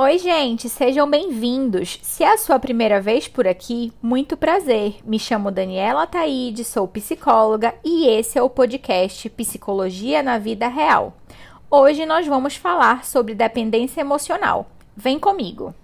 Oi, gente, sejam bem-vindos. Se é a sua primeira vez por aqui, muito prazer. Me chamo Daniela Taide, sou psicóloga e esse é o podcast Psicologia na Vida Real. Hoje nós vamos falar sobre dependência emocional. Vem comigo.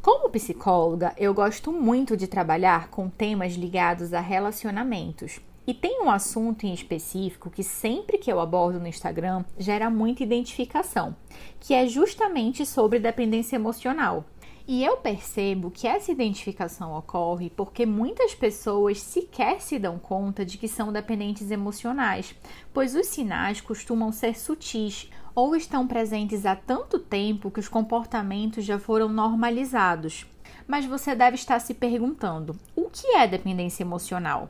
Como psicóloga, eu gosto muito de trabalhar com temas ligados a relacionamentos. E tem um assunto em específico que sempre que eu abordo no Instagram gera muita identificação, que é justamente sobre dependência emocional. E eu percebo que essa identificação ocorre porque muitas pessoas sequer se dão conta de que são dependentes emocionais, pois os sinais costumam ser sutis ou estão presentes há tanto tempo que os comportamentos já foram normalizados. Mas você deve estar se perguntando: o que é dependência emocional?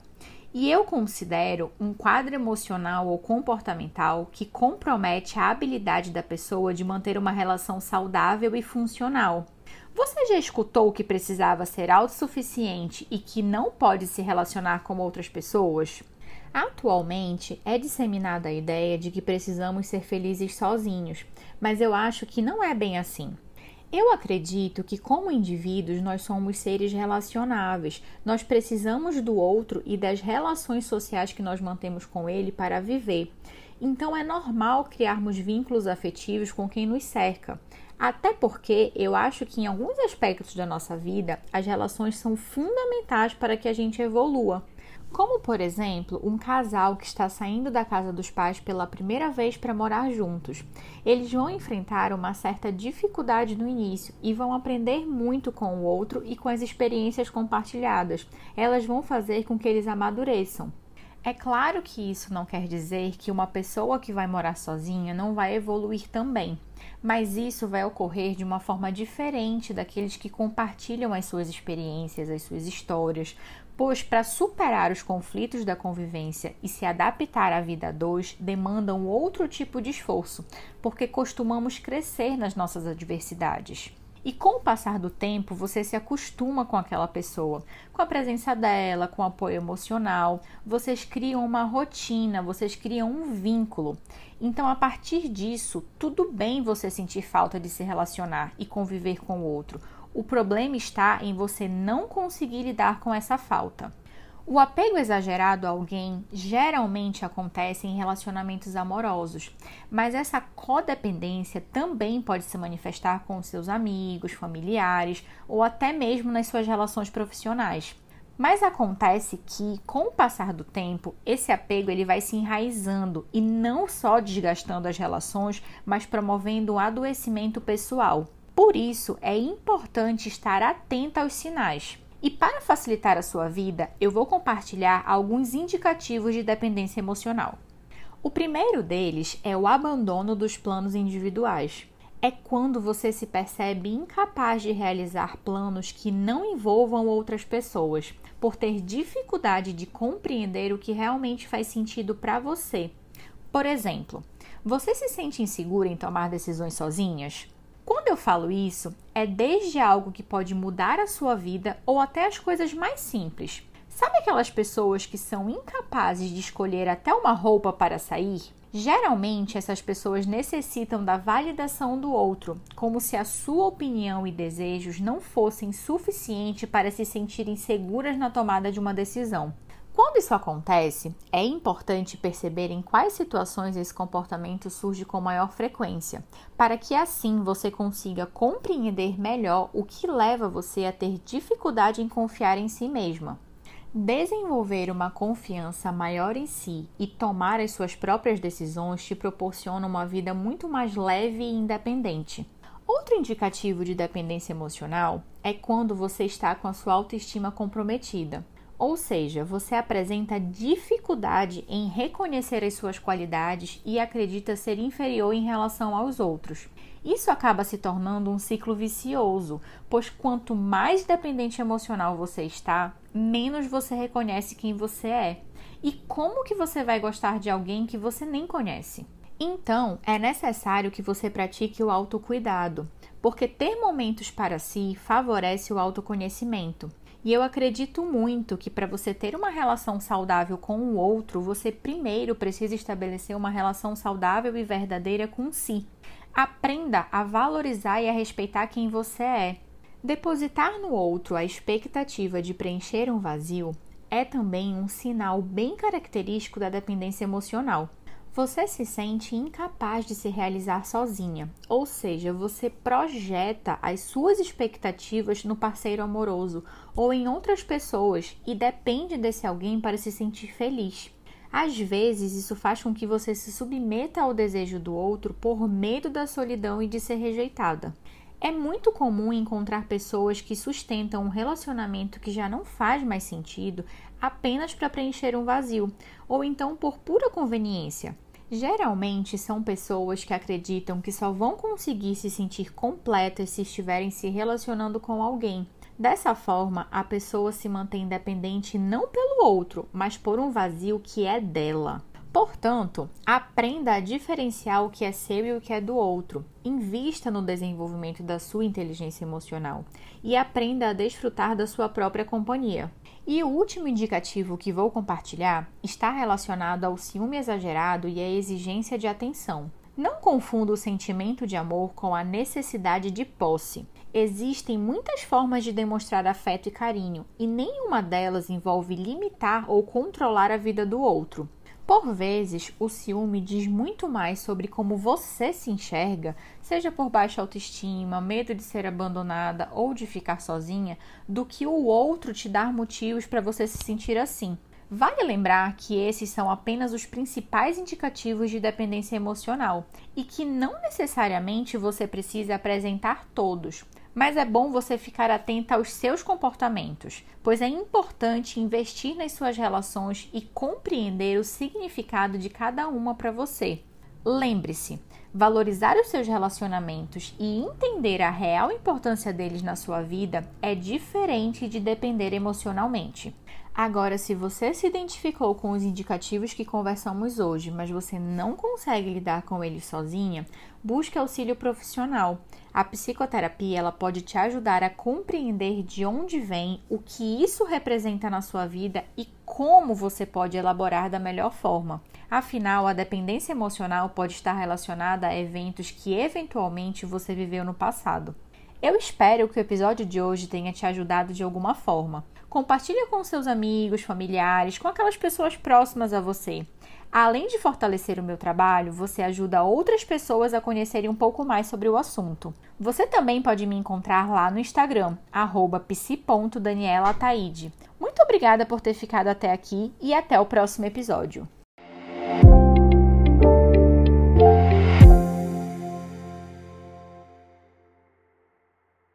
E eu considero um quadro emocional ou comportamental que compromete a habilidade da pessoa de manter uma relação saudável e funcional. Você já escutou que precisava ser autossuficiente e que não pode se relacionar com outras pessoas? Atualmente é disseminada a ideia de que precisamos ser felizes sozinhos, mas eu acho que não é bem assim. Eu acredito que, como indivíduos, nós somos seres relacionáveis. Nós precisamos do outro e das relações sociais que nós mantemos com ele para viver. Então, é normal criarmos vínculos afetivos com quem nos cerca. Até porque eu acho que, em alguns aspectos da nossa vida, as relações são fundamentais para que a gente evolua. Como, por exemplo, um casal que está saindo da casa dos pais pela primeira vez para morar juntos. Eles vão enfrentar uma certa dificuldade no início e vão aprender muito com o outro e com as experiências compartilhadas. Elas vão fazer com que eles amadureçam. É claro que isso não quer dizer que uma pessoa que vai morar sozinha não vai evoluir também, mas isso vai ocorrer de uma forma diferente daqueles que compartilham as suas experiências, as suas histórias, pois para superar os conflitos da convivência e se adaptar à vida a dois demandam outro tipo de esforço, porque costumamos crescer nas nossas adversidades. E com o passar do tempo, você se acostuma com aquela pessoa, com a presença dela, com o apoio emocional, vocês criam uma rotina, vocês criam um vínculo. Então, a partir disso, tudo bem você sentir falta de se relacionar e conviver com o outro. O problema está em você não conseguir lidar com essa falta. O apego exagerado a alguém geralmente acontece em relacionamentos amorosos, mas essa codependência também pode se manifestar com seus amigos, familiares ou até mesmo nas suas relações profissionais. Mas acontece que, com o passar do tempo, esse apego ele vai se enraizando e não só desgastando as relações, mas promovendo um adoecimento pessoal. Por isso, é importante estar atenta aos sinais. E para facilitar a sua vida, eu vou compartilhar alguns indicativos de dependência emocional. O primeiro deles é o abandono dos planos individuais. É quando você se percebe incapaz de realizar planos que não envolvam outras pessoas, por ter dificuldade de compreender o que realmente faz sentido para você. Por exemplo, você se sente insegura em tomar decisões sozinhas? Quando eu falo isso, é desde algo que pode mudar a sua vida ou até as coisas mais simples. Sabe aquelas pessoas que são incapazes de escolher até uma roupa para sair? Geralmente, essas pessoas necessitam da validação do outro, como se a sua opinião e desejos não fossem suficientes para se sentirem seguras na tomada de uma decisão. Quando isso acontece, é importante perceber em quais situações esse comportamento surge com maior frequência, para que assim você consiga compreender melhor o que leva você a ter dificuldade em confiar em si mesma. Desenvolver uma confiança maior em si e tomar as suas próprias decisões te proporciona uma vida muito mais leve e independente. Outro indicativo de dependência emocional é quando você está com a sua autoestima comprometida. Ou seja, você apresenta dificuldade em reconhecer as suas qualidades e acredita ser inferior em relação aos outros. Isso acaba se tornando um ciclo vicioso, pois quanto mais dependente emocional você está, menos você reconhece quem você é. E como que você vai gostar de alguém que você nem conhece? Então, é necessário que você pratique o autocuidado, porque ter momentos para si favorece o autoconhecimento. E eu acredito muito que para você ter uma relação saudável com o outro, você primeiro precisa estabelecer uma relação saudável e verdadeira com si. Aprenda a valorizar e a respeitar quem você é. Depositar no outro a expectativa de preencher um vazio é também um sinal bem característico da dependência emocional. Você se sente incapaz de se realizar sozinha, ou seja, você projeta as suas expectativas no parceiro amoroso ou em outras pessoas e depende desse alguém para se sentir feliz. Às vezes, isso faz com que você se submeta ao desejo do outro por medo da solidão e de ser rejeitada. É muito comum encontrar pessoas que sustentam um relacionamento que já não faz mais sentido apenas para preencher um vazio, ou então por pura conveniência. Geralmente são pessoas que acreditam que só vão conseguir se sentir completas se estiverem se relacionando com alguém. Dessa forma, a pessoa se mantém dependente não pelo outro, mas por um vazio que é dela. Portanto, aprenda a diferenciar o que é seu e o que é do outro. Invista no desenvolvimento da sua inteligência emocional e aprenda a desfrutar da sua própria companhia. E o último indicativo que vou compartilhar está relacionado ao ciúme exagerado e à exigência de atenção. Não confunda o sentimento de amor com a necessidade de posse. Existem muitas formas de demonstrar afeto e carinho, e nenhuma delas envolve limitar ou controlar a vida do outro. Por vezes, o ciúme diz muito mais sobre como você se enxerga, seja por baixa autoestima, medo de ser abandonada ou de ficar sozinha, do que o outro te dar motivos para você se sentir assim. Vale lembrar que esses são apenas os principais indicativos de dependência emocional e que não necessariamente você precisa apresentar todos mas é bom você ficar atenta aos seus comportamentos, pois é importante investir nas suas relações e compreender o significado de cada uma para você. Lembre-se, valorizar os seus relacionamentos e entender a real importância deles na sua vida é diferente de depender emocionalmente. Agora, se você se identificou com os indicativos que conversamos hoje, mas você não consegue lidar com eles sozinha, busque auxílio profissional. A psicoterapia ela pode te ajudar a compreender de onde vem, o que isso representa na sua vida e como você pode elaborar da melhor forma. Afinal, a dependência emocional pode estar relacionada a eventos que eventualmente você viveu no passado. Eu espero que o episódio de hoje tenha te ajudado de alguma forma. Compartilhe com seus amigos, familiares, com aquelas pessoas próximas a você. Além de fortalecer o meu trabalho, você ajuda outras pessoas a conhecerem um pouco mais sobre o assunto. Você também pode me encontrar lá no Instagram, psi.danielataide. Muito obrigada por ter ficado até aqui e até o próximo episódio.